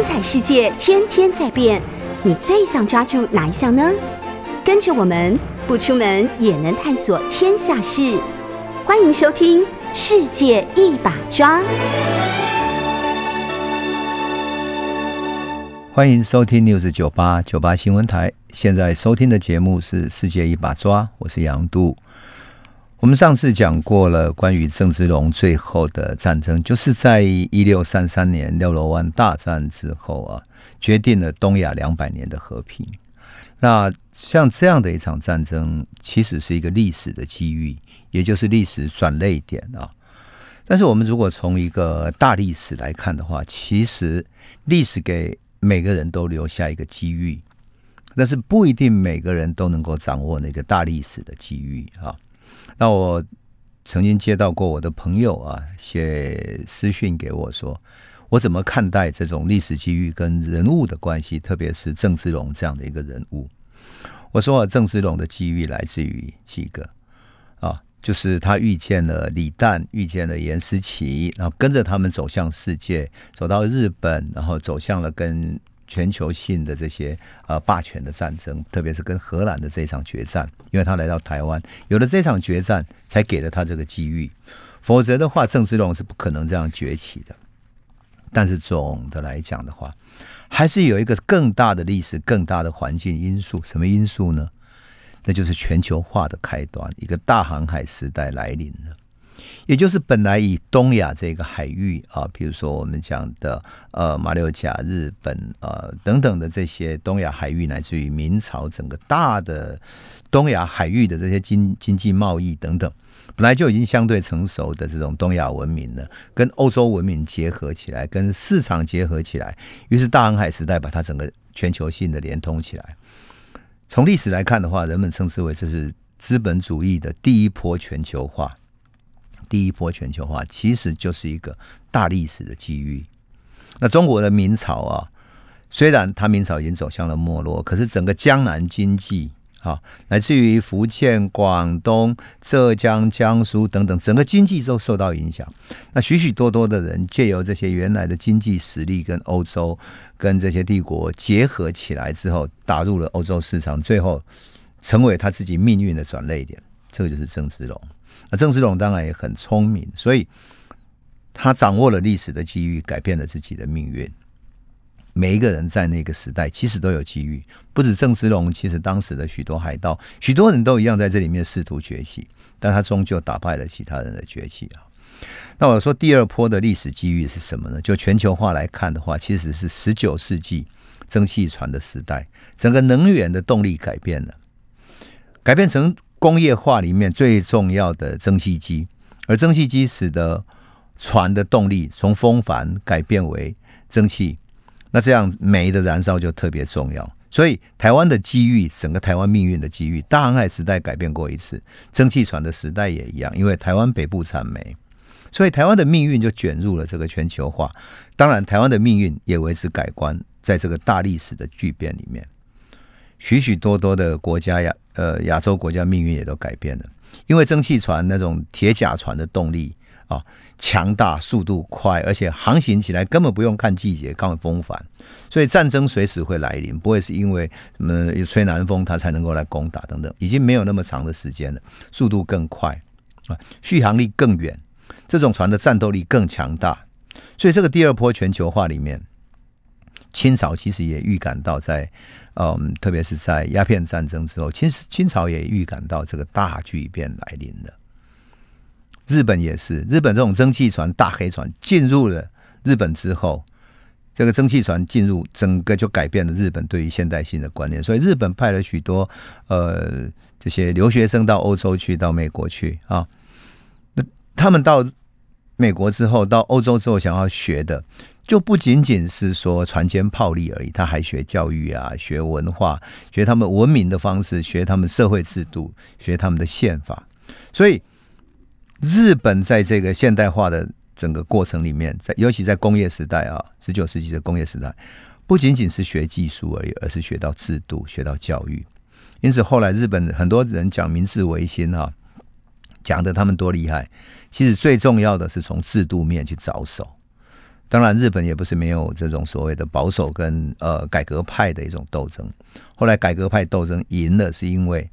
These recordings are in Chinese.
精彩世界天天在变，你最想抓住哪一项呢？跟着我们不出门也能探索天下事，欢迎收听《世界一把抓》。欢迎收听 News 九八九八新闻台，现在收听的节目是《世界一把抓》，我是杨度。我们上次讲过了关于郑芝龙最后的战争，就是在一六三三年六罗湾大战之后啊，决定了东亚两百年的和平。那像这样的一场战争，其实是一个历史的机遇，也就是历史转捩点啊。但是我们如果从一个大历史来看的话，其实历史给每个人都留下一个机遇，但是不一定每个人都能够掌握那个大历史的机遇啊。那我曾经接到过我的朋友啊写私讯给我说，我怎么看待这种历史机遇跟人物的关系，特别是郑芝龙这样的一个人物？我说，郑芝龙的机遇来自于几个啊，就是他遇见了李旦，遇见了颜思齐，然后跟着他们走向世界，走到日本，然后走向了跟。全球性的这些呃霸权的战争，特别是跟荷兰的这场决战，因为他来到台湾，有了这场决战，才给了他这个机遇。否则的话，郑芝龙是不可能这样崛起的。但是总的来讲的话，还是有一个更大的历史、更大的环境因素。什么因素呢？那就是全球化的开端，一个大航海时代来临了。也就是本来以东亚这个海域啊，比如说我们讲的呃马六甲、日本呃等等的这些东亚海域，乃至于明朝整个大的东亚海域的这些经经济贸易等等，本来就已经相对成熟的这种东亚文明呢，跟欧洲文明结合起来，跟市场结合起来，于是大航海时代把它整个全球性的连通起来。从历史来看的话，人们称之为这是资本主义的第一波全球化。第一波全球化其实就是一个大历史的机遇。那中国的明朝啊，虽然它明朝已经走向了没落，可是整个江南经济啊，来自于福建、广东、浙江、江苏等等，整个经济都受到影响。那许许多多的人借由这些原来的经济实力，跟欧洲、跟这些帝国结合起来之后，打入了欧洲市场，最后成为他自己命运的转捩点。这个就是郑芝龙。那郑芝龙当然也很聪明，所以他掌握了历史的机遇，改变了自己的命运。每一个人在那个时代其实都有机遇，不止郑芝龙，其实当时的许多海盗，许多人都一样在这里面试图崛起，但他终究打败了其他人的崛起啊。那我说第二波的历史机遇是什么呢？就全球化来看的话，其实是十九世纪蒸汽船的时代，整个能源的动力改变了，改变成。工业化里面最重要的蒸汽机，而蒸汽机使得船的动力从风帆改变为蒸汽，那这样煤的燃烧就特别重要。所以台湾的机遇，整个台湾命运的机遇，大航海时代改变过一次，蒸汽船的时代也一样，因为台湾北部产煤，所以台湾的命运就卷入了这个全球化。当然，台湾的命运也为之改观，在这个大历史的巨变里面。许许多多的国家亚呃亚洲国家命运也都改变了，因为蒸汽船那种铁甲船的动力啊强大，速度快，而且航行起来根本不用看季节，看风帆，所以战争随时会来临，不会是因为什么吹南风它才能够来攻打等等，已经没有那么长的时间了，速度更快啊，续航力更远，这种船的战斗力更强大，所以这个第二波全球化里面，清朝其实也预感到在。嗯，特别是在鸦片战争之后，其实清朝也预感到这个大巨变来临了。日本也是，日本这种蒸汽船、大黑船进入了日本之后，这个蒸汽船进入，整个就改变了日本对于现代性的观念。所以日本派了许多呃这些留学生到欧洲去，到美国去啊。那他们到美国之后，到欧洲之后，想要学的。就不仅仅是说船坚炮利而已，他还学教育啊，学文化，学他们文明的方式，学他们社会制度，学他们的宪法。所以，日本在这个现代化的整个过程里面，在尤其在工业时代啊，十九世纪的工业时代，不仅仅是学技术而已，而是学到制度，学到教育。因此，后来日本很多人讲明治维新啊，讲的他们多厉害，其实最重要的是从制度面去着手。当然，日本也不是没有这种所谓的保守跟呃改革派的一种斗争。后来改革派斗争赢了，是因为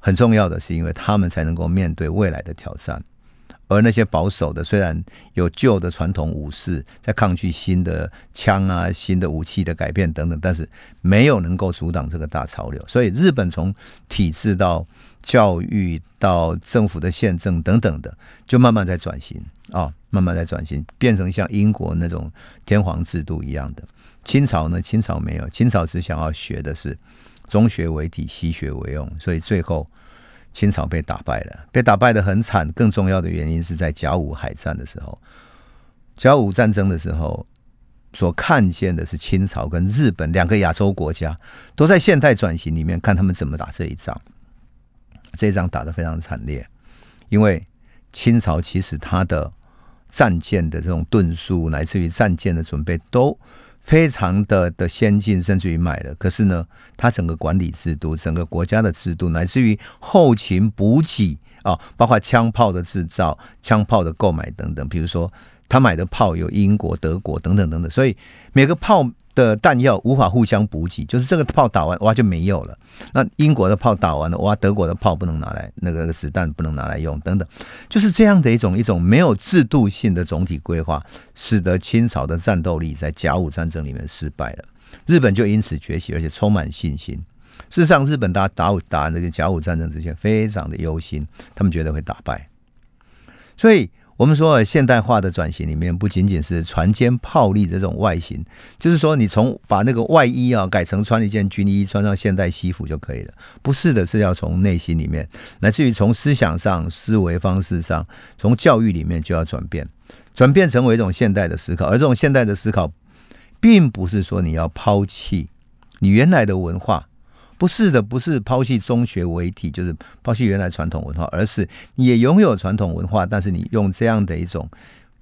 很重要的是因为他们才能够面对未来的挑战。而那些保守的，虽然有旧的传统武士在抗拒新的枪啊、新的武器的改变等等，但是没有能够阻挡这个大潮流。所以，日本从体制到教育到政府的宪政等等的，就慢慢在转型啊，慢慢在转型，变成像英国那种天皇制度一样的。清朝呢，清朝没有，清朝只想要学的是中学为体，西学为用，所以最后。清朝被打败了，被打败得很惨。更重要的原因是在甲午海战的时候，甲午战争的时候，所看见的是清朝跟日本两个亚洲国家都在现代转型里面，看他们怎么打这一仗。这一仗打得非常惨烈，因为清朝其实他的战舰的这种吨数，乃至于战舰的准备都。非常的的先进，甚至于买了。可是呢，它整个管理制度、整个国家的制度，乃至于后勤补给啊，包括枪炮的制造、枪炮的购买等等，比如说。他买的炮有英国、德国等等等等，所以每个炮的弹药无法互相补给，就是这个炮打完哇就没有了。那英国的炮打完了哇，德国的炮不能拿来，那个子弹不能拿来用等等，就是这样的一种一种没有制度性的总体规划，使得清朝的战斗力在甲午战争里面失败了。日本就因此崛起，而且充满信心。事实上，日本打打打那个甲午战争之前非常的忧心，他们觉得会打败，所以。我们说现代化的转型里面，不仅仅是船坚炮利的这种外形，就是说你从把那个外衣啊改成穿一件军衣，穿上现代西服就可以了。不是的，是要从内心里面，乃至于从思想上、思维方式上，从教育里面就要转变，转变成为一种现代的思考。而这种现代的思考，并不是说你要抛弃你原来的文化。不是的，不是抛弃中学为体，就是抛弃原来传统文化，而是也拥有传统文化，但是你用这样的一种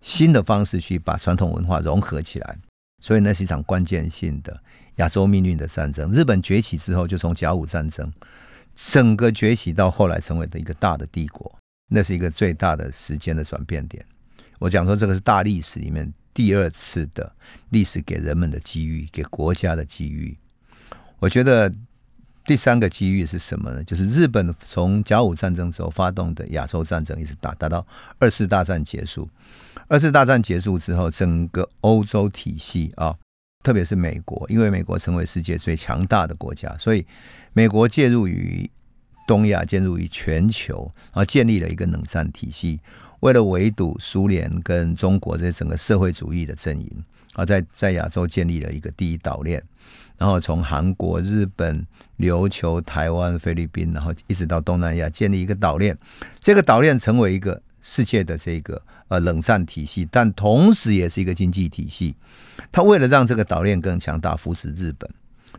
新的方式去把传统文化融合起来。所以那是一场关键性的亚洲命运的战争。日本崛起之后，就从甲午战争整个崛起到后来成为的一个大的帝国，那是一个最大的时间的转变点。我讲说这个是大历史里面第二次的历史给人们的机遇，给国家的机遇。我觉得。第三个机遇是什么呢？就是日本从甲午战争之后发动的亚洲战争一直打打到二次大战结束。二次大战结束之后，整个欧洲体系啊，特别是美国，因为美国成为世界最强大的国家，所以美国介入于东亚，介入于全球，啊，建立了一个冷战体系，为了围堵苏联跟中国这整个社会主义的阵营，啊，在在亚洲建立了一个第一岛链。然后从韩国、日本、琉球、台湾、菲律宾，然后一直到东南亚，建立一个岛链。这个岛链成为一个世界的这个呃冷战体系，但同时也是一个经济体系。他为了让这个岛链更强大，扶持日本。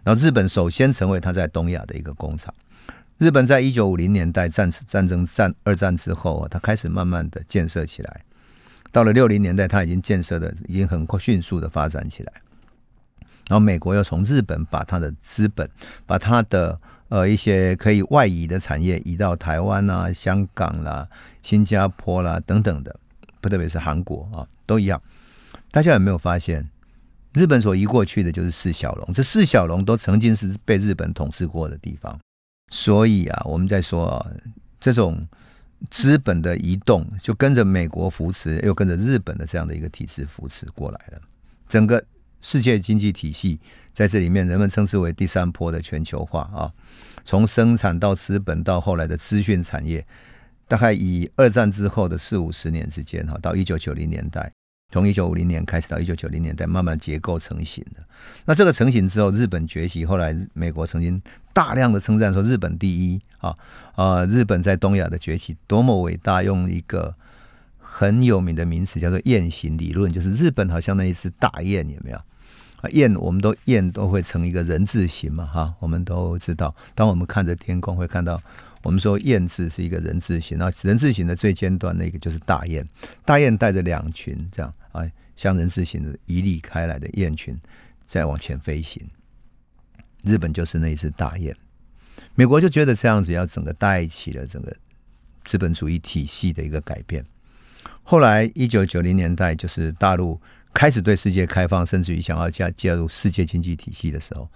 然后日本首先成为他在东亚的一个工厂。日本在一九五零年代战战争战二战之后啊，他开始慢慢的建设起来。到了六零年代，它已经建设的已经很快迅速的发展起来。然后美国又从日本把它的资本，把它的呃一些可以外移的产业移到台湾啊、香港啦、新加坡啦等等的，不特别是韩国啊，都一样。大家有没有发现，日本所移过去的就是四小龙？这四小龙都曾经是被日本统治过的地方。所以啊，我们在说啊，这种资本的移动，就跟着美国扶持，又跟着日本的这样的一个体制扶持过来了，整个。世界经济体系在这里面，人们称之为第三波的全球化啊。从生产到资本到后来的资讯产业，大概以二战之后的四五十年之间哈，到一九九零年代，从一九五零年开始到一九九零年代，慢慢结构成型的。那这个成型之后，日本崛起，后来美国曾经大量的称赞说日本第一啊啊，日本在东亚的崛起多么伟大，用一个。很有名的名词叫做雁行理论，就是日本好像那一只大雁，有没有？啊，雁我们都雁都会成一个人字形嘛，哈，我们都知道。当我们看着天空，会看到我们说雁字是一个人字形，那人字形的最尖端那个就是大雁，大雁带着两群这样啊，像人字形的一立开来的雁群在往前飞行。日本就是那一只大雁，美国就觉得这样子要整个带起了整个资本主义体系的一个改变。后来，一九九零年代就是大陆开始对世界开放，甚至于想要加加入世界经济体系的时候，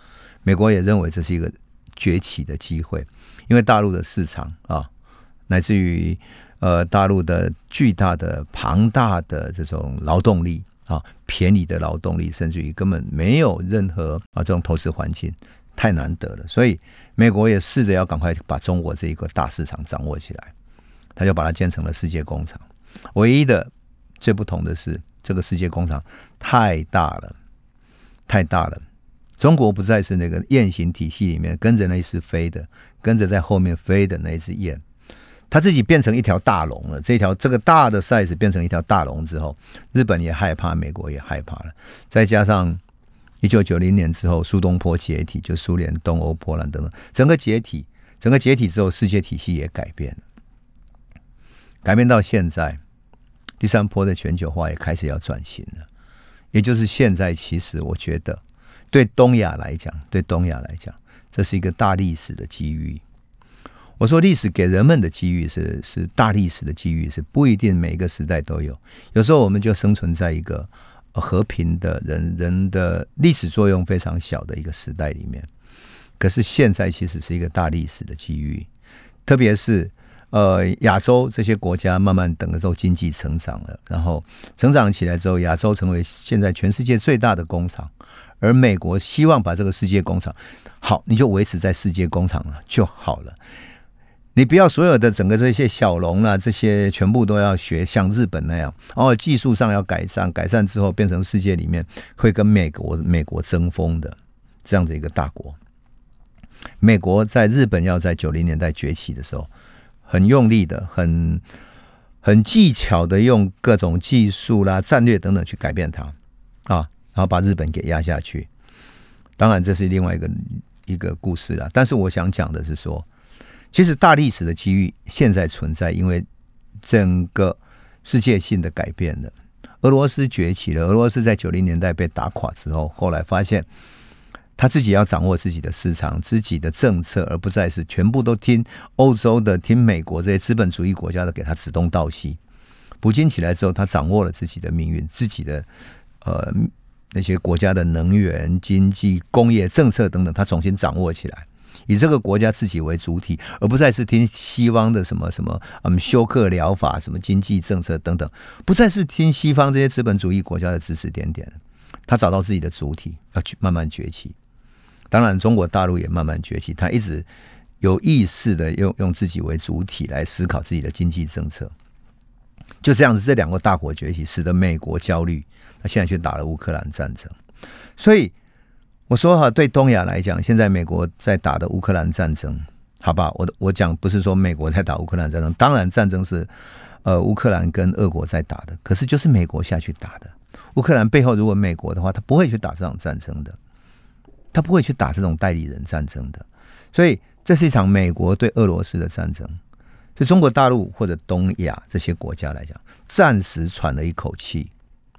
美国也认为这是一个崛起的机会，因为大陆的市场啊，乃至于呃大陆的巨大的庞大的这种劳动力啊，便宜的劳动力，甚至于根本没有任何啊这种投资环境，太难得了。所以美国也试着要赶快把中国这一个大市场掌握起来，他就把它建成了世界工厂。唯一的最不同的是，这个世界工厂太大了，太大了。中国不再是那个雁行体系里面跟着那一只飞的，跟着在后面飞的那一只雁，它自己变成一条大龙了。这条这个大的 size 变成一条大龙之后，日本也害怕，美国也害怕了。再加上一九九零年之后，苏东坡解体，就苏联、东欧、波兰等等，整个解体，整个解体之后，世界体系也改变了，改变到现在，第三波的全球化也开始要转型了。也就是现在，其实我觉得。对东亚来讲，对东亚来讲，这是一个大历史的机遇。我说历史给人们的机遇是是大历史的机遇，是不一定每一个时代都有。有时候我们就生存在一个和平的人人的历史作用非常小的一个时代里面。可是现在其实是一个大历史的机遇，特别是呃亚洲这些国家慢慢等着经济成长了，然后成长起来之后，亚洲成为现在全世界最大的工厂。而美国希望把这个世界工厂好，你就维持在世界工厂了就好了。你不要所有的整个这些小龙啊，这些全部都要学像日本那样，哦，技术上要改善，改善之后变成世界里面会跟美国美国争锋的这样的一个大国。美国在日本要在九零年代崛起的时候，很用力的、很很技巧的用各种技术啦、战略等等去改变它啊。然后把日本给压下去，当然这是另外一个一个故事了。但是我想讲的是说，其实大历史的机遇现在存在，因为整个世界性的改变了。俄罗斯崛起了，俄罗斯在九零年代被打垮之后，后来发现他自己要掌握自己的市场、自己的政策，而不再是全部都听欧洲的、听美国这些资本主义国家的给他指东道西。普京起来之后，他掌握了自己的命运，自己的呃。那些国家的能源、经济、工业政策等等，他重新掌握起来，以这个国家自己为主体，而不再是听西方的什么什么嗯休克疗法、什么经济政策等等，不再是听西方这些资本主义国家的指指点点。他找到自己的主体，要去慢慢崛起。当然，中国大陆也慢慢崛起，他一直有意识的用用自己为主体来思考自己的经济政策。就这样子，这两个大国崛起，使得美国焦虑。那现在却打了乌克兰战争，所以我说哈，对东亚来讲，现在美国在打的乌克兰战争，好吧，我我讲不是说美国在打乌克兰战争，当然战争是呃乌克兰跟俄国在打的，可是就是美国下去打的。乌克兰背后如果美国的话，他不会去打这场战争的，他不会去打这种代理人战争的，所以这是一场美国对俄罗斯的战争。对中国大陆或者东亚这些国家来讲，暂时喘了一口气。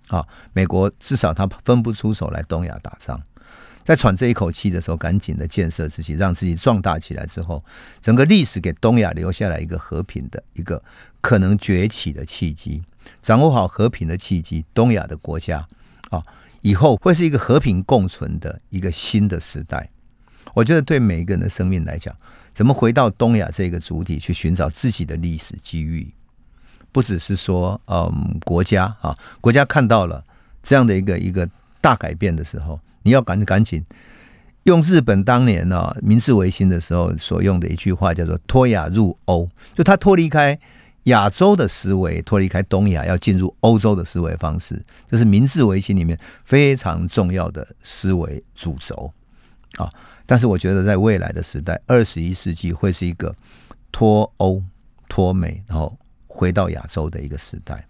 啊，美国至少他分不出手来东亚打仗，在喘这一口气的时候，赶紧的建设自己，让自己壮大起来之后，整个历史给东亚留下来一个和平的一个可能崛起的契机。掌握好和平的契机，东亚的国家啊，以后会是一个和平共存的一个新的时代。我觉得对每一个人的生命来讲，怎么回到东亚这个主体去寻找自己的历史机遇？不只是说，嗯，国家啊，国家看到了这样的一个一个大改变的时候，你要赶赶紧用日本当年呢、啊、明治维新的时候所用的一句话，叫做“脱亚入欧”，就他脱离开亚洲的思维，脱离开东亚，要进入欧洲的思维方式，这是明治维新里面非常重要的思维主轴啊。但是我觉得，在未来的时代，二十一世纪会是一个脱欧、脱美，然后。回到亚洲的一个时代，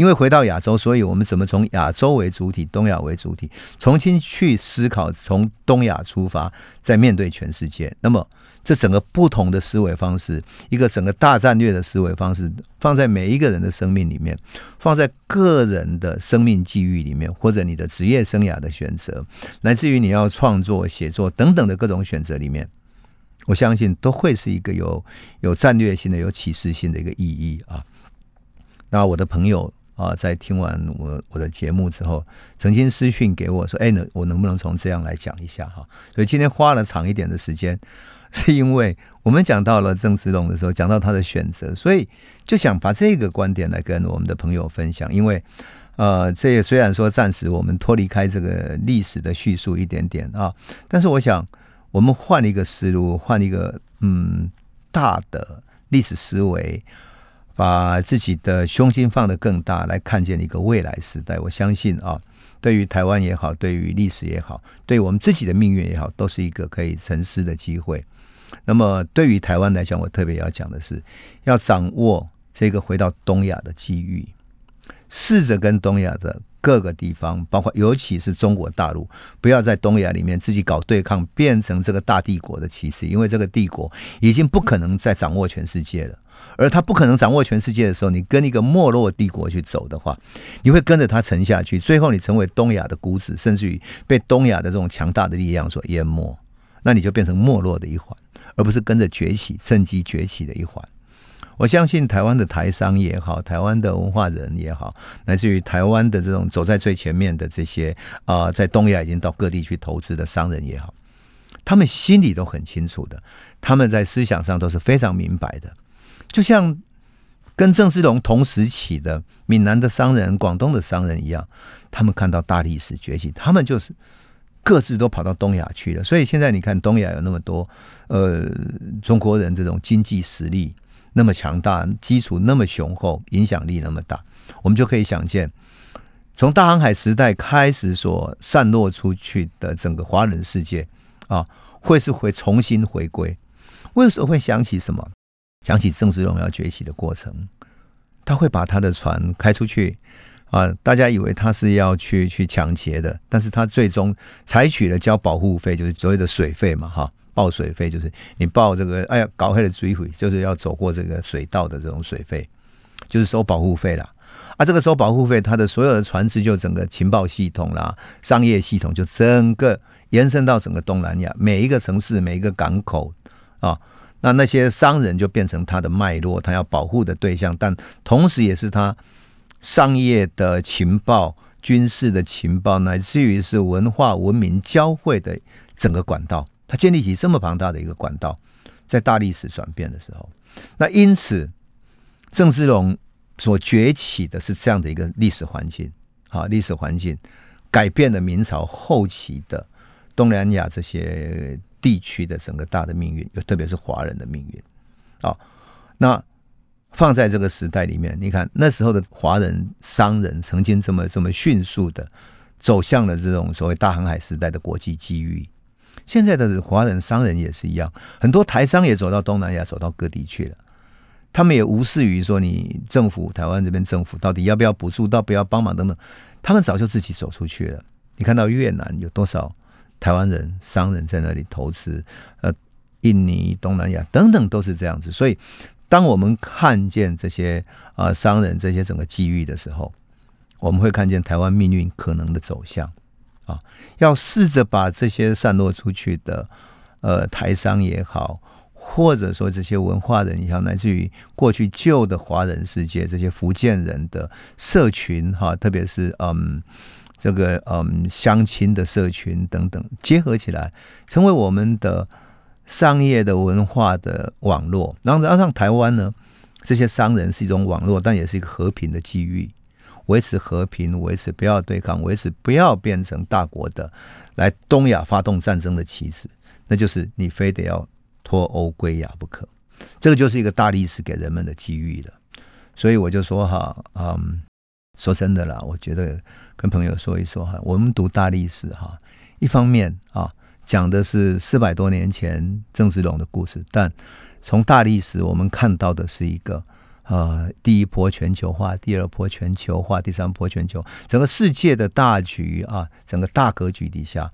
因为回到亚洲，所以我们怎么从亚洲为主体、东亚为主体，重新去思考，从东亚出发，再面对全世界。那么，这整个不同的思维方式，一个整个大战略的思维方式，放在每一个人的生命里面，放在个人的生命际遇里面，或者你的职业生涯的选择，来自于你要创作、写作等等的各种选择里面。我相信都会是一个有有战略性的、有启示性的一个意义啊。那我的朋友啊，在听完我我的节目之后，曾经私讯给我说：“哎，能我能不能从这样来讲一下哈？”所以今天花了长一点的时间，是因为我们讲到了郑芝龙的时候，讲到他的选择，所以就想把这个观点来跟我们的朋友分享。因为呃，这也虽然说暂时我们脱离开这个历史的叙述一点点啊，但是我想我们换一个思路，换一个嗯大的历史思维。把自己的胸襟放得更大，来看见一个未来时代。我相信啊，对于台湾也好，对于历史也好，对我们自己的命运也好，都是一个可以沉思的机会。那么，对于台湾来讲，我特别要讲的是，要掌握这个回到东亚的机遇，试着跟东亚的各个地方，包括尤其是中国大陆，不要在东亚里面自己搞对抗，变成这个大帝国的棋子，因为这个帝国已经不可能再掌握全世界了。而他不可能掌握全世界的时候，你跟一个没落帝国去走的话，你会跟着他沉下去，最后你成为东亚的孤子，甚至于被东亚的这种强大的力量所淹没，那你就变成没落的一环，而不是跟着崛起、趁机崛起的一环。我相信台湾的台商也好，台湾的文化人也好，来自于台湾的这种走在最前面的这些啊、在东亚已经到各地去投资的商人也好，他们心里都很清楚的，他们在思想上都是非常明白的。就像跟郑芝龙同时期的闽南的商人、广东的商人一样，他们看到大历史崛起，他们就是各自都跑到东亚去了。所以现在你看东亚有那么多呃中国人这种经济实力那么强大，基础那么雄厚，影响力那么大，我们就可以想见，从大航海时代开始所散落出去的整个华人世界啊，会是会重新回归。为什么会想起什么？想起郑芝龙要崛起的过程，他会把他的船开出去啊！大家以为他是要去去抢劫的，但是他最终采取了交保护费，就是所谓的水费嘛，哈，报水费就是你报这个，哎呀，搞黑了水费，就是要走过这个水道的这种水费，就是收保护费啦。啊，这个收保护费，他的所有的船只就整个情报系统啦、商业系统就整个延伸到整个东南亚每一个城市、每一个港口啊。那那些商人就变成他的脉络，他要保护的对象，但同时也是他商业的情报、军事的情报，乃至于是文化文明交汇的整个管道。他建立起这么庞大的一个管道，在大历史转变的时候，那因此郑芝龙所崛起的是这样的一个历史环境，啊，历史环境改变了明朝后期的东南亚这些。地区的整个大的命运，特别是华人的命运，啊，那放在这个时代里面，你看那时候的华人商人曾经这么这么迅速的走向了这种所谓大航海时代的国际机遇，现在的华人商人也是一样，很多台商也走到东南亚，走到各地去了，他们也无视于说你政府台湾这边政府到底要不要补助，到不要帮忙等等，他们早就自己走出去了。你看到越南有多少？台湾人商人在那里投资，呃，印尼、东南亚等等都是这样子。所以，当我们看见这些啊、商人这些整个机遇的时候，我们会看见台湾命运可能的走向啊。要试着把这些散落出去的呃台商也好，或者说这些文化人也好，乃至于过去旧的华人世界这些福建人的社群哈、特别是嗯。这个嗯，乡亲的社群等等结合起来，成为我们的商业的文化的网络。然后，加上台湾呢，这些商人是一种网络，但也是一个和平的机遇，维持和平，维持不要对抗，维持不要变成大国的来东亚发动战争的棋子，那就是你非得要脱欧归亚不可。这个就是一个大历史给人们的机遇了。所以我就说哈，嗯。说真的啦，我觉得跟朋友说一说哈，我们读大历史哈，一方面啊讲的是四百多年前郑芝龙的故事，但从大历史我们看到的是一个呃第一波全球化、第二波全球化、第三波全球，整个世界的大局啊，整个大格局底下。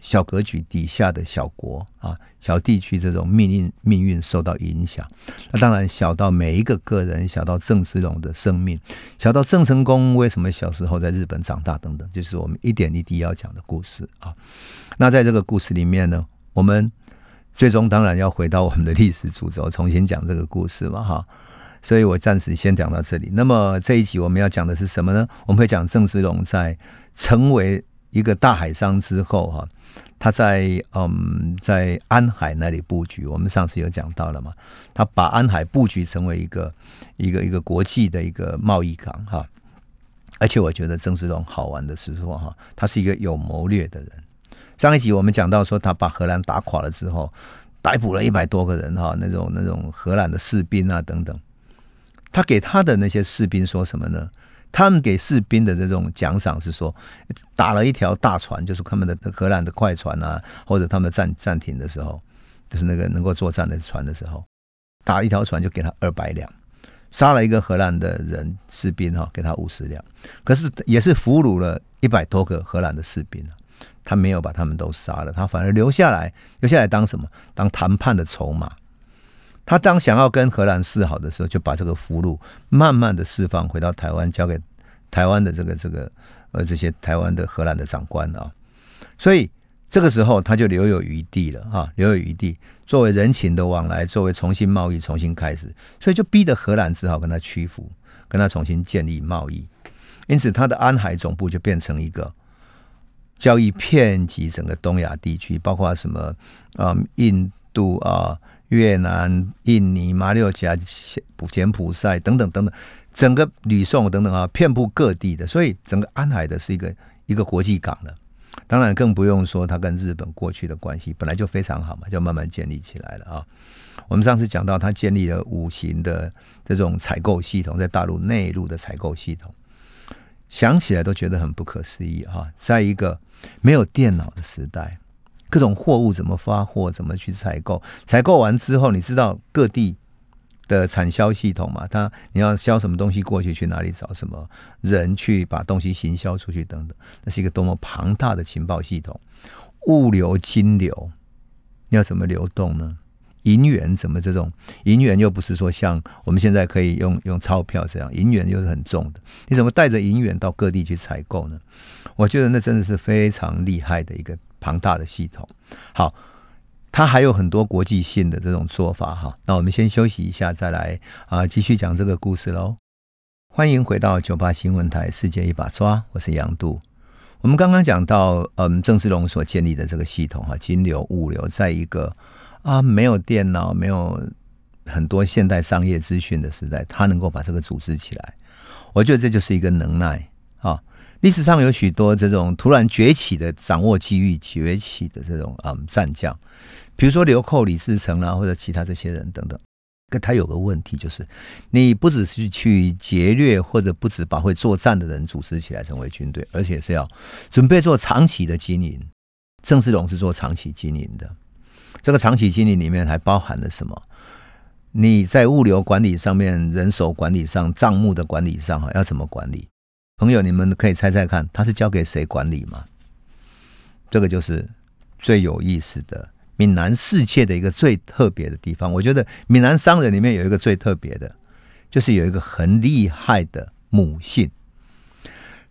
小格局底下的小国啊，小地区这种命运命运受到影响。那当然，小到每一个个人，小到郑芝龙的生命，小到郑成功为什么小时候在日本长大等等，就是我们一点一滴要讲的故事啊。那在这个故事里面呢，我们最终当然要回到我们的历史主轴，重新讲这个故事嘛哈。所以我暂时先讲到这里。那么这一集我们要讲的是什么呢？我们会讲郑芝龙在成为一个大海商之后，哈，他在嗯在安海那里布局。我们上次有讲到了嘛，他把安海布局成为一个一个一个国际的一个贸易港，哈。而且我觉得郑芝龙好玩的是说，哈，他是一个有谋略的人。上一集我们讲到说，他把荷兰打垮了之后，逮捕了一百多个人，哈，那种那种荷兰的士兵啊等等。他给他的那些士兵说什么呢？他们给士兵的这种奖赏是说，打了一条大船，就是他们的荷兰的快船啊，或者他们暂暂停的时候，就是那个能够作战的船的时候，打一条船就给他二百两，杀了一个荷兰的人士兵哈，给他五十两。可是也是俘虏了一百多个荷兰的士兵，他没有把他们都杀了，他反而留下来，留下来当什么？当谈判的筹码。他当想要跟荷兰示好的时候，就把这个俘虏慢慢的释放回到台湾，交给台湾的这个这个呃这些台湾的荷兰的长官啊。所以这个时候他就留有余地了哈，留有余地作为人情的往来，作为重新贸易重新开始，所以就逼得荷兰只好跟他屈服，跟他重新建立贸易。因此，他的安海总部就变成一个交易遍及整个东亚地区，包括什么啊印度啊。越南、印尼、马六甲、柬埔寨等等等等，整个吕宋等等啊，遍布各地的，所以整个安海的是一个一个国际港了。当然更不用说它跟日本过去的关系本来就非常好嘛，就慢慢建立起来了啊。我们上次讲到，他建立了五行的这种采购系统，在大陆内陆的采购系统，想起来都觉得很不可思议哈，在一个没有电脑的时代。各种货物怎么发货，怎么去采购？采购完之后，你知道各地的产销系统嘛？他你要销什么东西过去，去哪里找什么人去把东西行销出去等等，那是一个多么庞大的情报系统。物流、金流，要怎么流动呢？银元怎么这种银元又不是说像我们现在可以用用钞票这样，银元又是很重的，你怎么带着银元到各地去采购呢？我觉得那真的是非常厉害的一个。庞大的系统，好，它还有很多国际性的这种做法哈。那我们先休息一下，再来啊，继续讲这个故事喽。欢迎回到九八新闻台《世界一把抓》，我是杨度。我们刚刚讲到，嗯，郑芝龙所建立的这个系统哈，金流、物流，在一个啊没有电脑、没有很多现代商业资讯的时代，他能够把这个组织起来，我觉得这就是一个能耐。历史上有许多这种突然崛起的、掌握机遇崛起的这种嗯战将，比如说流寇李自成啊，或者其他这些人等等。可他有个问题，就是你不只是去劫掠，或者不止把会作战的人组织起来成为军队，而且是要准备做长期的经营。郑芝龙是做长期经营的，这个长期经营里面还包含了什么？你在物流管理上面、人手管理上、账目的管理上，哈，要怎么管理？朋友，你们可以猜猜看，他是交给谁管理吗？这个就是最有意思的闽南世界的一个最特别的地方。我觉得闽南商人里面有一个最特别的，就是有一个很厉害的母姓。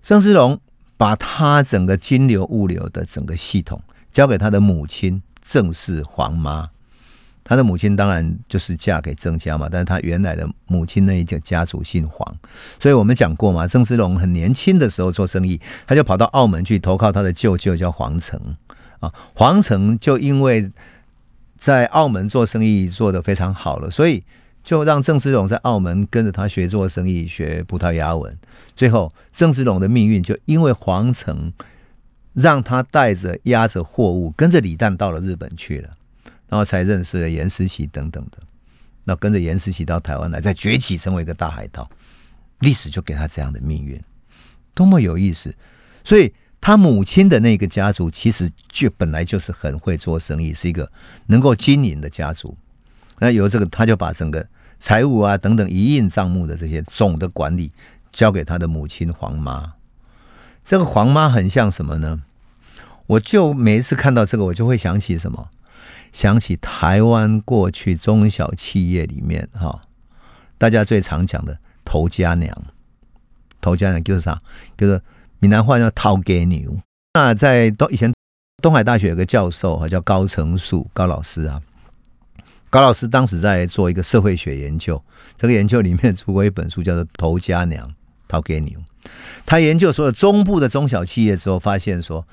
郑思龙把他整个金流物流的整个系统交给他的母亲郑氏黄妈。他的母亲当然就是嫁给郑家嘛，但是他原来的母亲那一个家族姓黄，所以我们讲过嘛，郑芝龙很年轻的时候做生意，他就跑到澳门去投靠他的舅舅叫黄成。啊，黄成就因为在澳门做生意做得非常好了，所以就让郑芝龙在澳门跟着他学做生意，学葡萄牙文，最后郑芝龙的命运就因为黄成让他带着押着货物跟着李旦到了日本去了。然后才认识了颜思齐等等的，那跟着颜思齐到台湾来，再崛起成为一个大海盗，历史就给他这样的命运，多么有意思！所以他母亲的那个家族其实就本来就是很会做生意，是一个能够经营的家族。那由这个他就把整个财务啊等等一应账目的这些总的管理交给他的母亲黄妈。这个黄妈很像什么呢？我就每一次看到这个，我就会想起什么？想起台湾过去中小企业里面哈，大家最常讲的头家娘，头家娘就是啥？就是闽南话叫头家娘。那在东以前东海大学有个教授哈，叫高成树高老师啊，高老师当时在做一个社会学研究，这个研究里面出过一本书，叫做《头家娘》，头家娘。他研究所有中部的中小企业之后，发现说，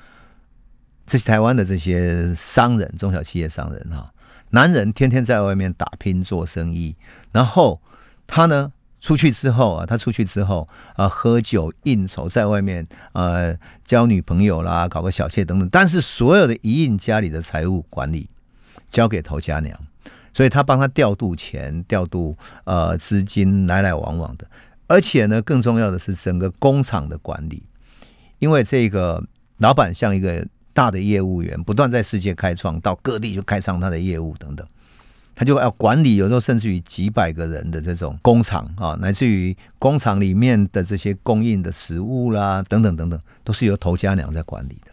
这些台湾的这些商人，中小企业商人哈，男人天天在外面打拼做生意，然后他呢出去之后啊，他出去之后啊，喝酒应酬，在外面呃交女朋友啦，搞个小妾等等，但是所有的一应家里的财务管理交给头家娘。所以他帮他调度钱、调度呃资金来来往往的，而且呢，更重要的是整个工厂的管理，因为这个老板像一个大的业务员，不断在世界开创，到各地就开创他的业务等等，他就要管理，有时候甚至于几百个人的这种工厂啊，乃至于工厂里面的这些供应的食物啦等等等等，都是由头家娘在管理的。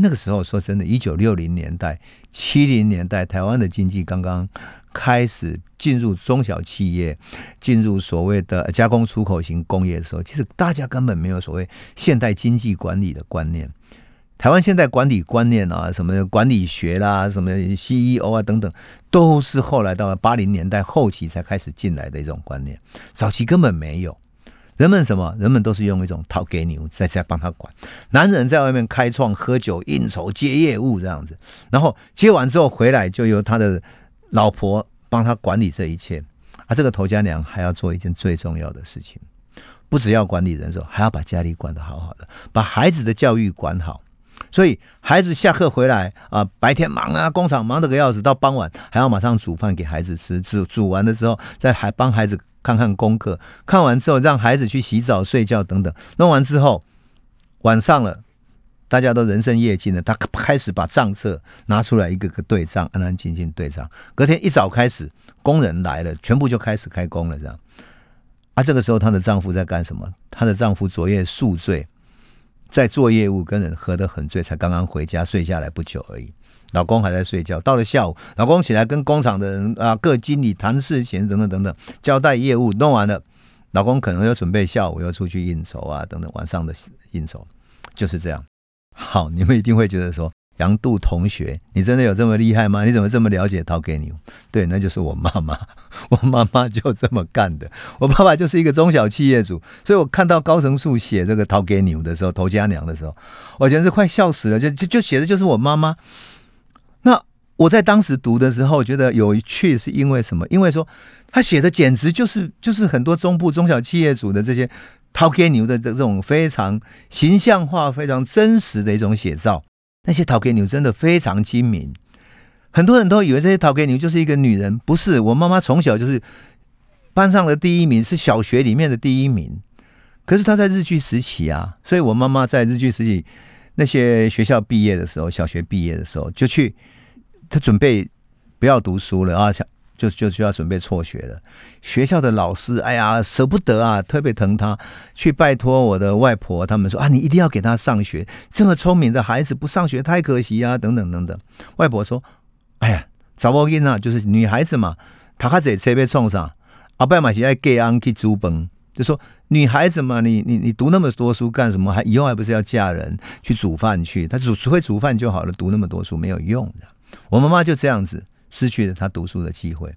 那个时候说真的，一九六零年代、七零年代，台湾的经济刚刚开始进入中小企业，进入所谓的加工出口型工业的时候，其实大家根本没有所谓现代经济管理的观念。台湾现代管理观念啊，什么管理学啦，什么 CEO 啊等等，都是后来到了八零年代后期才开始进来的一种观念，早期根本没有。人们什么？人们都是用一种头家娘在在帮他管。男人在外面开创、喝酒、应酬、接业务这样子，然后接完之后回来，就由他的老婆帮他管理这一切。啊，这个头家娘还要做一件最重要的事情，不只要管理人手，还要把家里管得好好的，把孩子的教育管好。所以孩子下课回来啊，白天忙啊，工厂忙得个要死，到傍晚还要马上煮饭给孩子吃，煮煮完了之后，再还帮孩子。看看功课，看完之后让孩子去洗澡、睡觉等等。弄完之后，晚上了，大家都人生夜尽了，他开始把账册拿出来，一个个对账，安安静静对账。隔天一早开始，工人来了，全部就开始开工了，这样。啊，这个时候她的丈夫在干什么？她的丈夫昨夜宿醉，在做业务，跟人喝得很醉，才刚刚回家睡下来不久而已。老公还在睡觉，到了下午，老公起来跟工厂的人啊、各经理谈事情等等等等，交代业务弄完了，老公可能又准备下午又出去应酬啊等等，晚上的应酬就是这样。好，你们一定会觉得说，杨度同学，你真的有这么厉害吗？你怎么这么了解头家娘？对，那就是我妈妈，我妈妈就这么干的。我爸爸就是一个中小企业主，所以我看到高层数写这个头家娘的时候，头家娘的时候，我简直快笑死了，就就就写的就是我妈妈。那我在当时读的时候觉得有趣，是因为什么？因为说他写的简直就是就是很多中部中小企业主的这些头家娘的这种非常形象化、非常真实的一种写照。那些头家娘真的非常精明，很多人都以为这些头家娘就是一个女人，不是。我妈妈从小就是班上的第一名，是小学里面的第一名。可是她在日据时期啊，所以我妈妈在日据时期。那些学校毕业的时候，小学毕业的时候，就去她准备不要读书了啊，想就就就要准备辍学了。学校的老师，哎呀，舍不得啊，特别疼他，去拜托我的外婆，他们说啊，你一定要给他上学，这么聪明的孩子不上学太可惜啊，等等等等。外婆说，哎呀，查某囡仔，就是女孩子嘛，她还在车边冲上，阿伯嘛是爱给安去煮崩。就说女孩子嘛，你你你读那么多书干什么？还以后还不是要嫁人去煮饭去？她煮只会煮饭就好了，读那么多书没有用的。我妈妈就这样子失去了他读书的机会。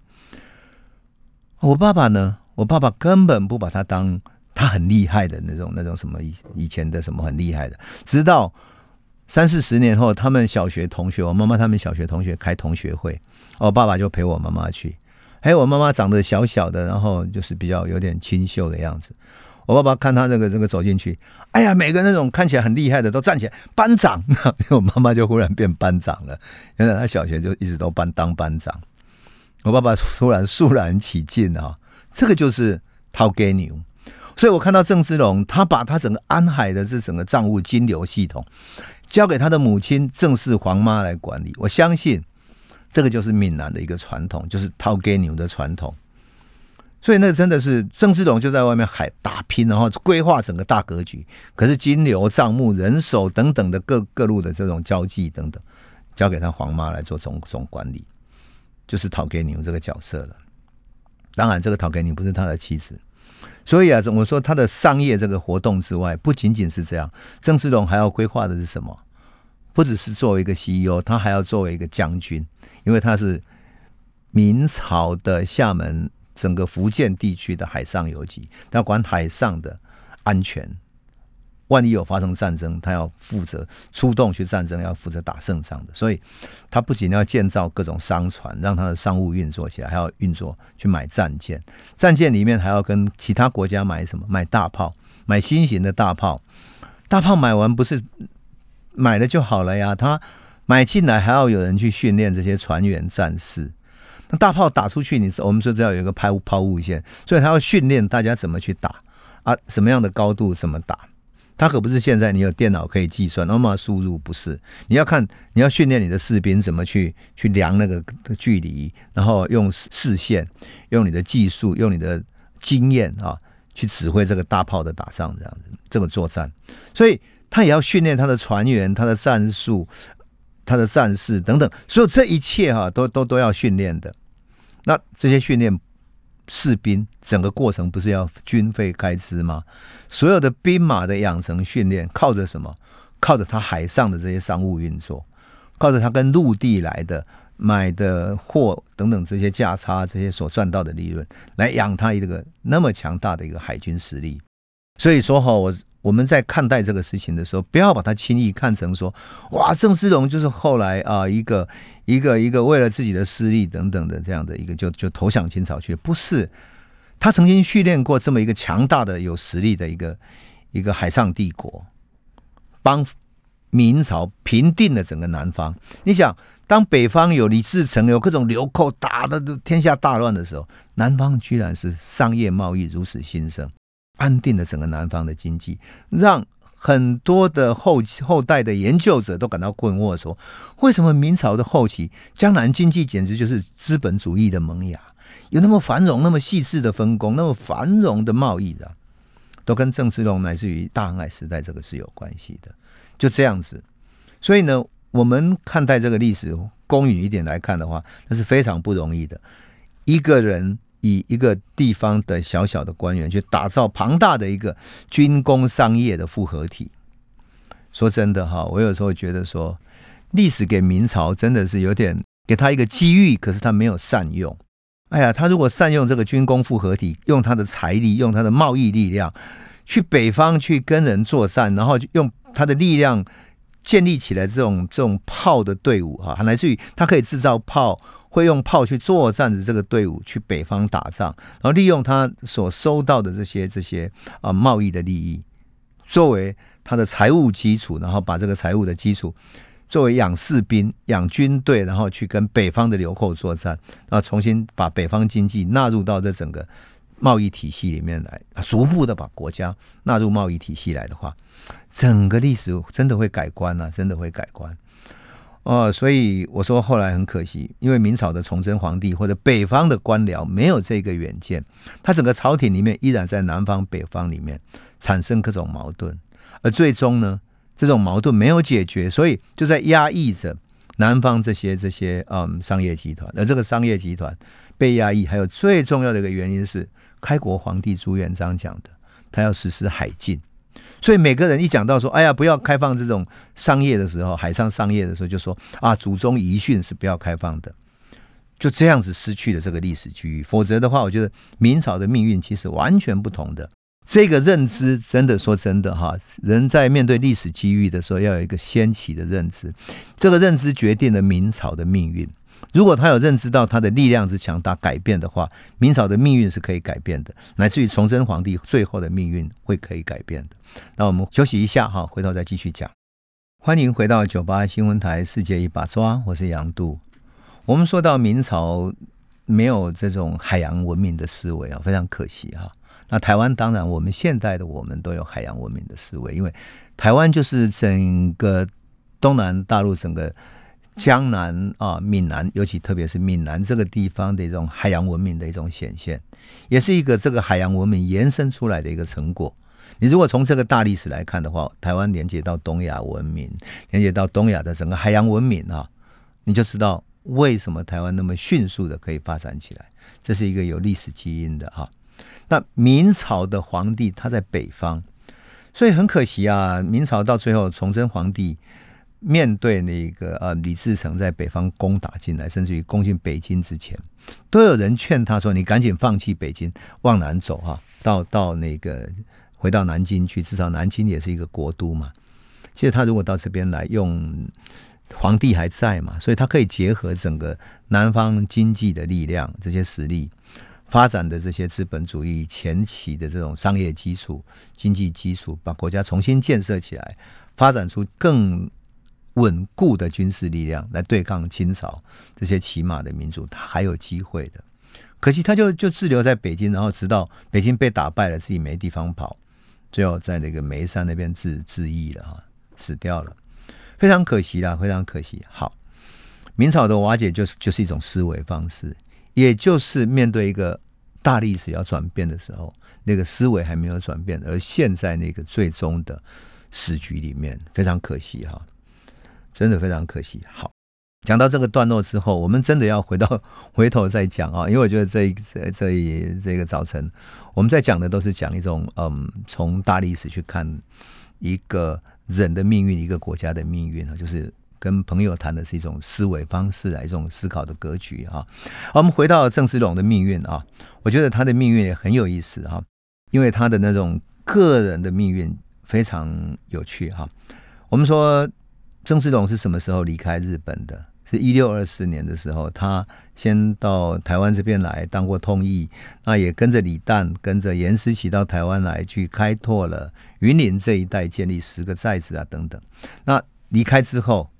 我爸爸呢？我爸爸根本不把他当他很厉害的那种那种什么以以前的什么很厉害的。直到三四十年后，他们小学同学，我妈妈他们小学同学开同学会，我爸爸就陪我妈妈去。还有我妈妈长得小小的，然后就是比较有点清秀的样子。我爸爸看他这个这个走进去，哎呀，每个那种看起来很厉害的都站起来，班长。我妈妈就忽然变班长了。原来他小学就一直都班当班长。我爸爸突然肃然起敬啊，这个就是掏给牛。所以我看到郑芝龙，他把他整个安海的这整个账务金流系统交给他的母亲郑氏黄妈来管理。我相信。这个就是闽南的一个传统，就是掏给牛的传统。所以那真的是郑芝龙就在外面海打拼，然后规划整个大格局。可是金流、账目、人手等等的各各路的这种交际等等，交给他黄妈来做总总管理，就是头家娘这个角色了。当然，这个头家娘不是他的妻子。所以啊，我说他的商业这个活动之外，不仅仅是这样，郑芝龙还要规划的是什么？不只是作为一个 CEO，他还要作为一个将军。因为他是明朝的厦门整个福建地区的海上游击，他管海上的安全。万一有发生战争，他要负责出动去战争，要负责打胜仗的。所以，他不仅要建造各种商船，让他的商务运作起来，还要运作去买战舰。战舰里面还要跟其他国家买什么？买大炮，买新型的大炮。大炮买完不是买了就好了呀？他买进来还要有人去训练这些船员战士。那大炮打出去，你是我们就知道有一个抛抛物线，所以他要训练大家怎么去打啊？什么样的高度怎么打？他可不是现在你有电脑可以计算，那么输入不是？你要看，你要训练你的士兵怎么去去量那个距离，然后用视线，用你的技术，用你的经验啊，去指挥这个大炮的打仗，这样子这个作战。所以他也要训练他的船员、他的战术、他的战士等等，所有这一切哈、都都都要训练的。那这些训练。士兵整个过程不是要军费开支吗？所有的兵马的养成训练靠着什么？靠着他海上的这些商务运作，靠着他跟陆地来的买的货等等这些价差，这些所赚到的利润来养他一个那么强大的一个海军实力。所以说哈，我。我们在看待这个事情的时候，不要把它轻易看成说，哇，郑芝龙就是后来啊，一个一个一个为了自己的私利等等的这样的一个就就投降清朝去，不是，他曾经训练过这么一个强大的有实力的一个一个海上帝国，帮明朝平定了整个南方。你想，当北方有李自成有各种流寇打的天下大乱的时候，南方居然是商业贸易如此兴盛。安定了整个南方的经济，让很多的后后代的研究者都感到困惑，说为什么明朝的后期江南经济简直就是资本主义的萌芽，有那么繁荣、那么细致的分工、那么繁荣的贸易的，都跟郑芝龙乃至于大航海时代这个是有关系的。就这样子，所以呢，我们看待这个历史公允一点来看的话，那是非常不容易的，一个人。以一个地方的小小的官员去打造庞大的一个军工商业的复合体，说真的哈，我有时候觉得说，历史给明朝真的是有点给他一个机遇，可是他没有善用。哎呀，他如果善用这个军工复合体，用他的财力，用他的贸易力量，去北方去跟人作战，然后用他的力量建立起来这种这种炮的队伍哈，还来自于他可以制造炮。会用炮去作战的这个队伍去北方打仗，然后利用他所收到的这些这些啊贸易的利益作为他的财务基础，然后把这个财务的基础作为养士兵、养军队，然后去跟北方的流寇作战，然后重新把北方经济纳入到这整个贸易体系里面来，逐步的把国家纳入贸易体系来的话，整个历史真的会改观啊，真的会改观。哦，所以我说后来很可惜，因为明朝的崇祯皇帝或者北方的官僚没有这个远见，他整个朝廷里面依然在南方、北方里面产生各种矛盾，而最终呢，这种矛盾没有解决，所以就在压抑着南方这些这些嗯商业集团，而这个商业集团被压抑，还有最重要的一个原因是开国皇帝朱元璋讲的，他要实施海禁。所以每个人一讲到说，哎呀，不要开放这种商业的时候，海上商业的时候，就说啊，祖宗遗训是不要开放的，就这样子失去了这个历史机遇。否则的话，我觉得明朝的命运其实完全不同的。这个认知真的说真的哈，人在面对历史机遇的时候，要有一个先期的认知，这个认知决定了明朝的命运。如果他有认知到他的力量之强大，改变的话，明朝的命运是可以改变的，乃至于崇祯皇帝最后的命运会可以改变的。那我们休息一下哈，回头再继续讲。欢迎回到九八新闻台《世界一把抓》，我是杨度。我们说到明朝没有这种海洋文明的思维啊，非常可惜哈。那台湾当然，我们现代的我们都有海洋文明的思维，因为台湾就是整个东南大陆整个。江南啊，闽南，尤其特别是闽南这个地方的一种海洋文明的一种显现，也是一个这个海洋文明延伸出来的一个成果。你如果从这个大历史来看的话，台湾连接到东亚文明，连接到东亚的整个海洋文明啊，你就知道为什么台湾那么迅速的可以发展起来，这是一个有历史基因的哈。那明朝的皇帝他在北方，所以很可惜啊，明朝到最后崇祯皇帝。面对那个呃李自成在北方攻打进来，甚至于攻进北京之前，都有人劝他说：“你赶紧放弃北京，往南走哈，到到那个回到南京去，至少南京也是一个国都嘛。其实他如果到这边来，用皇帝还在嘛，所以他可以结合整个南方经济的力量，这些实力发展的这些资本主义前期的这种商业基础、经济基础，把国家重新建设起来，发展出更。”稳固的军事力量来对抗清朝这些骑马的民族，他还有机会的。可惜他就就滞留在北京，然后直到北京被打败了，自己没地方跑，最后在那个眉山那边自自缢了哈，死掉了，非常可惜啦，非常可惜。好，明朝的瓦解就是就是一种思维方式，也就是面对一个大历史要转变的时候，那个思维还没有转变，而现在那个最终的死局里面，非常可惜哈。真的非常可惜。好，讲到这个段落之后，我们真的要回到回头再讲啊，因为我觉得这一这这一这个早晨，我们在讲的都是讲一种嗯，从大历史去看一个人的命运，一个国家的命运啊，就是跟朋友谈的是一种思维方式啊，一种思考的格局啊。好，我们回到郑芝龙的命运啊，我觉得他的命运也很有意思哈，因为他的那种个人的命运非常有趣哈。我们说。郑芝龙是什么时候离开日本的？是一六二四年的时候，他先到台湾这边来当过通译，那也跟着李旦、跟着严思齐到台湾来去开拓了云林这一带，建立十个寨子啊等等。那离开之后，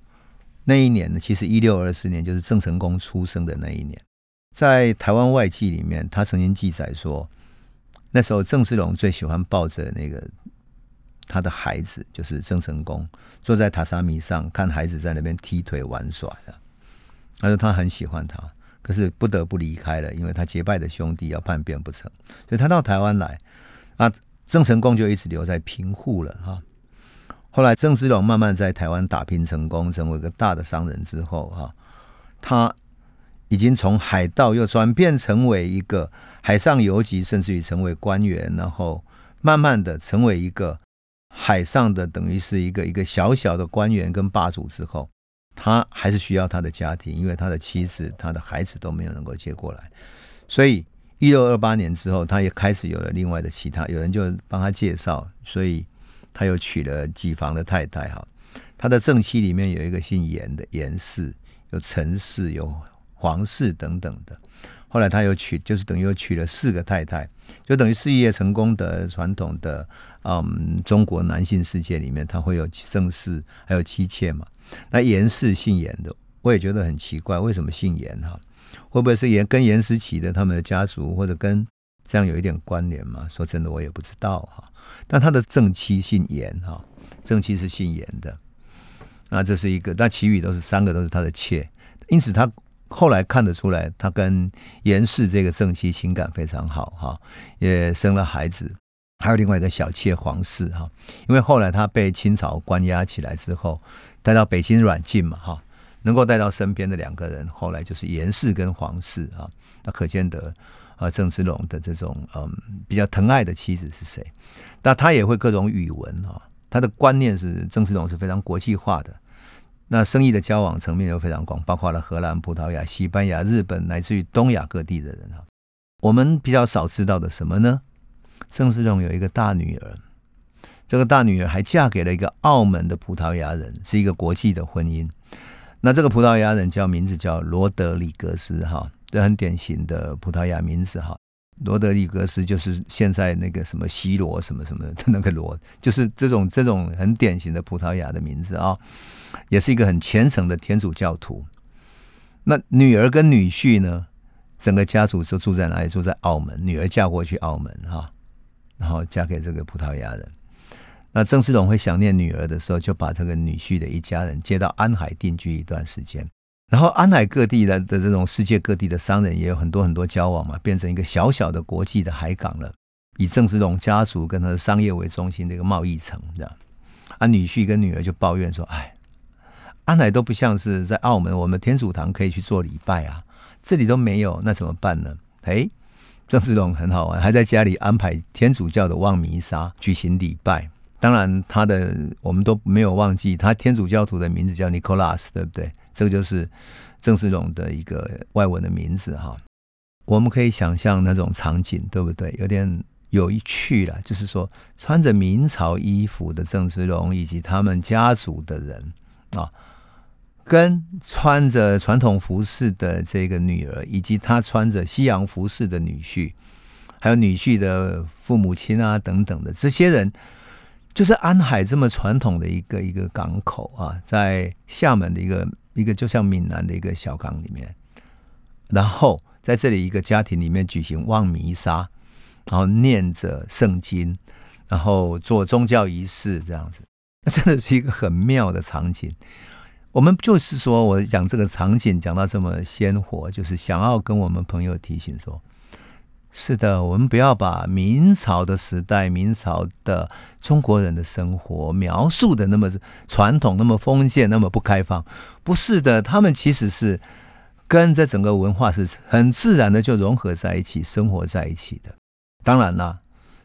那一年呢，其实一六二四年就是郑成功出生的那一年，在台湾外记里面，他曾经记载说，那时候郑芝龙最喜欢抱着那个。他的孩子就是郑成功，坐在榻沙米上看孩子在那边踢腿玩耍的。他说他很喜欢他，可是不得不离开了，因为他结拜的兄弟要叛变不成，所以他到台湾来。啊，郑成功就一直留在平户了哈。后来郑芝龙慢慢在台湾打拼成功，成为一个大的商人之后哈，他已经从海盗又转变成为一个海上游击，甚至于成为官员，然后慢慢的成为一个。海上的等于是一个一个小小的官员跟霸主之后，他还是需要他的家庭，因为他的妻子、他的孩子都没有能够接过来，所以一六二八年之后，他也开始有了另外的其他，有人就帮他介绍，所以他又娶了几房的太太哈。他的正妻里面有一个姓严的严氏，有陈氏，有黄氏等等的。后来他又娶，就是等于又娶了四个太太，就等于事业成功的传统的嗯中国男性世界里面，他会有正室，还有妻妾嘛。那严氏姓严的，我也觉得很奇怪，为什么姓严哈？会不会是严跟严思齐的他们的家族，或者跟这样有一点关联嘛？说真的，我也不知道哈。但他的正妻姓严哈，正妻是姓严的，那这是一个，那其余都是三个都是他的妾，因此他。后来看得出来，他跟严氏这个正妻情感非常好哈，也生了孩子，还有另外一个小妾黄氏哈。因为后来他被清朝关押起来之后，带到北京软禁嘛哈，能够带到身边的两个人，后来就是严氏跟黄氏哈。那可见得啊，郑芝龙的这种嗯比较疼爱的妻子是谁？那他也会各种语文哈，他的观念是郑世龙是非常国际化的。那生意的交往层面又非常广，包括了荷兰、葡萄牙、西班牙、日本，乃至于东亚各地的人哈。我们比较少知道的什么呢？郑世龙有一个大女儿，这个大女儿还嫁给了一个澳门的葡萄牙人，是一个国际的婚姻。那这个葡萄牙人叫名字叫罗德里格斯哈，这很典型的葡萄牙名字哈。罗德里格斯就是现在那个什么西罗什么什么的那个罗，就是这种这种很典型的葡萄牙的名字啊，也是一个很虔诚的天主教徒。那女儿跟女婿呢，整个家族就住在哪里？住在澳门。女儿嫁过去澳门哈，然后嫁给这个葡萄牙人。那郑芝龙会想念女儿的时候，就把这个女婿的一家人接到安海定居一段时间。然后，安海各地的的这种世界各地的商人也有很多很多交往嘛，变成一个小小的国际的海港了，以郑芝龙家族跟他的商业为中心的一个贸易城，这样。啊，女婿跟女儿就抱怨说：“哎，安海都不像是在澳门，我们天主堂可以去做礼拜啊，这里都没有，那怎么办呢？”哎，郑芝龙很好玩，还在家里安排天主教的望弥撒举行礼拜，当然他的我们都没有忘记，他天主教徒的名字叫 Nicholas，对不对？这个就是郑芝龙的一个外文的名字哈。我们可以想象那种场景，对不对？有点有趣了，就是说穿着明朝衣服的郑芝龙以及他们家族的人啊。跟穿着传统服饰的这个女儿，以及她穿着西洋服饰的女婿，还有女婿的父母亲啊等等的这些人，就是安海这么传统的一个一个港口啊，在厦门的一个一个就像闽南的一个小港里面，然后在这里一个家庭里面举行望弥撒，然后念着圣经，然后做宗教仪式这样子，那真的是一个很妙的场景。我们就是说，我讲这个场景讲到这么鲜活，就是想要跟我们朋友提醒说：是的，我们不要把明朝的时代、明朝的中国人的生活描述的那么传统、那么封建、那么不开放。不是的，他们其实是跟这整个文化是很自然的就融合在一起、生活在一起的。当然啦，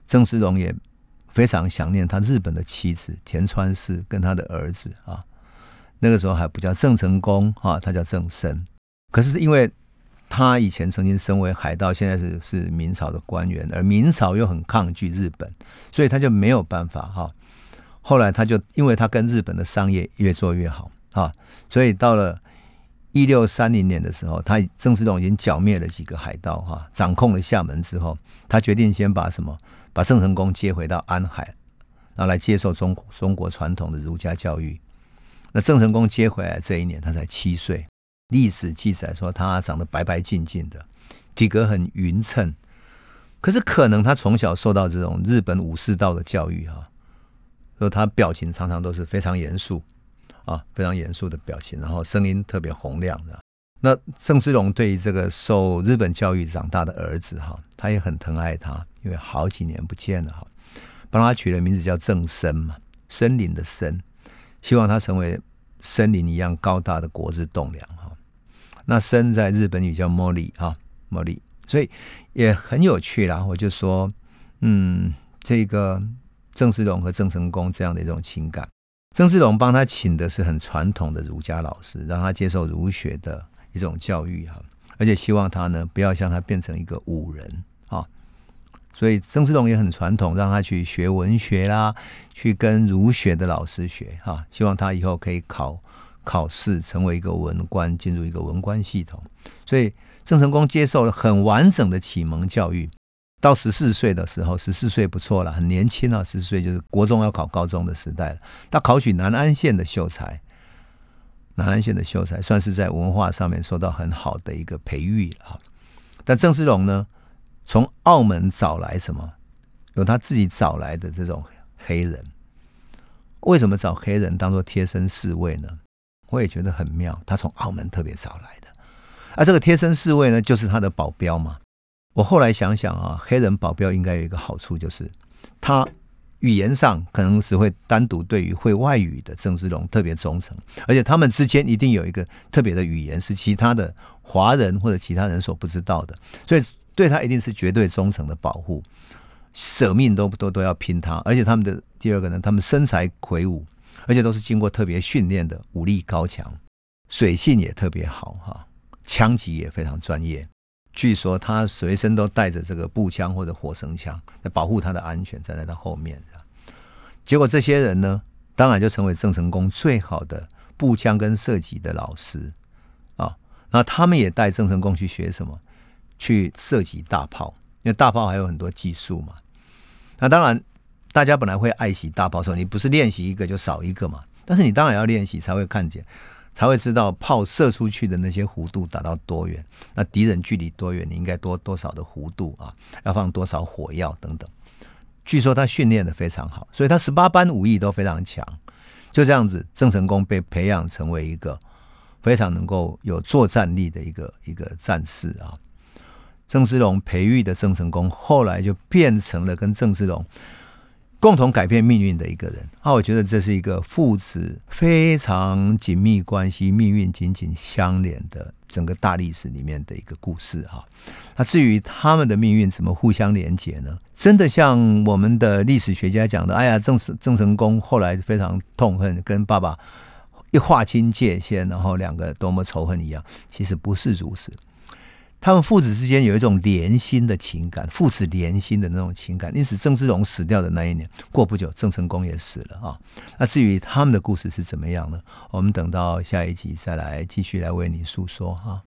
郑芝龙也非常想念他日本的妻子田川氏跟他的儿子啊。那个时候还不叫郑成功哈，他叫郑生。可是因为他以前曾经身为海盗，现在是是明朝的官员，而明朝又很抗拒日本，所以他就没有办法哈。后来他就因为他跟日本的商业越做越好啊，所以到了一六三零年的时候，他郑芝龙已经剿灭了几个海盗哈，掌控了厦门之后，他决定先把什么把郑成功接回到安海，然后来接受中中国传统的儒家教育。那郑成功接回来这一年，他才七岁。历史记载说他长得白白净净的，体格很匀称。可是可能他从小受到这种日本武士道的教育哈，所以他表情常常都是非常严肃啊，非常严肃的表情，然后声音特别洪亮的。那郑芝龙对于这个受日本教育长大的儿子哈，他也很疼爱他，因为好几年不见了哈，帮他取了名字叫郑森嘛，森林的森。希望他成为森林一样高大的国之栋梁。那生在日本语叫茉莉哈，茉莉，所以也很有趣啦。我就说，嗯，这个郑芝龙和郑成功这样的一种情感，郑芝龙帮他请的是很传统的儒家老师，让他接受儒学的一种教育哈，而且希望他呢不要像他变成一个武人。所以郑芝龙也很传统，让他去学文学啦，去跟儒学的老师学哈，希望他以后可以考考试，成为一个文官，进入一个文官系统。所以郑成功接受了很完整的启蒙教育，到十四岁的时候，十四岁不错了，很年轻啊，十四岁就是国中要考高中的时代了。他考取南安县的秀才，南安县的秀才算是在文化上面受到很好的一个培育啊。但郑芝龙呢？从澳门找来什么？有他自己找来的这种黑人。为什么找黑人当做贴身侍卫呢？我也觉得很妙。他从澳门特别找来的，而、这个贴身侍卫呢，就是他的保镖嘛。我后来想想啊，黑人保镖应该有一个好处，就是他语言上可能只会单独对于会外语的郑芝龙特别忠诚，而且他们之间一定有一个特别的语言，是其他的华人或者其他人所不知道的，所以。对他一定是绝对忠诚的保护，舍命都都都要拼他。而且他们的第二个呢，他们身材魁梧，而且都是经过特别训练的，武力高强，水性也特别好哈，枪击也非常专业。据说他随身都带着这个步枪或者火绳枪来保护他的安全，站在他后面。结果这些人呢，当然就成为郑成功最好的步枪跟射击的老师啊。那他们也带郑成功去学什么？去射击大炮，因为大炮还有很多技术嘛。那当然，大家本来会爱惜大炮，说你不是练习一个就少一个嘛。但是你当然要练习，才会看见，才会知道炮射出去的那些弧度达到多远，那敌人距离多远，你应该多多少的弧度啊，要放多少火药等等。据说他训练得非常好，所以他十八般武艺都非常强。就这样子，郑成功被培养成为一个非常能够有作战力的一个一个战士啊。郑芝龙培育的郑成功，后来就变成了跟郑芝龙共同改变命运的一个人。啊，我觉得这是一个父子非常紧密关系、命运紧紧相连的整个大历史里面的一个故事哈。那至于他们的命运怎么互相连结呢？真的像我们的历史学家讲的，哎呀，郑郑成功后来非常痛恨，跟爸爸一划清界限，然后两个多么仇恨一样。其实不是如此，他们父子之间有一种连心的情感，父子连心的那种情感。因此，郑芝龙死掉的那一年，过不久，郑成功也死了啊。那至于他们的故事是怎么样呢？我们等到下一集再来继续来为你诉说哈。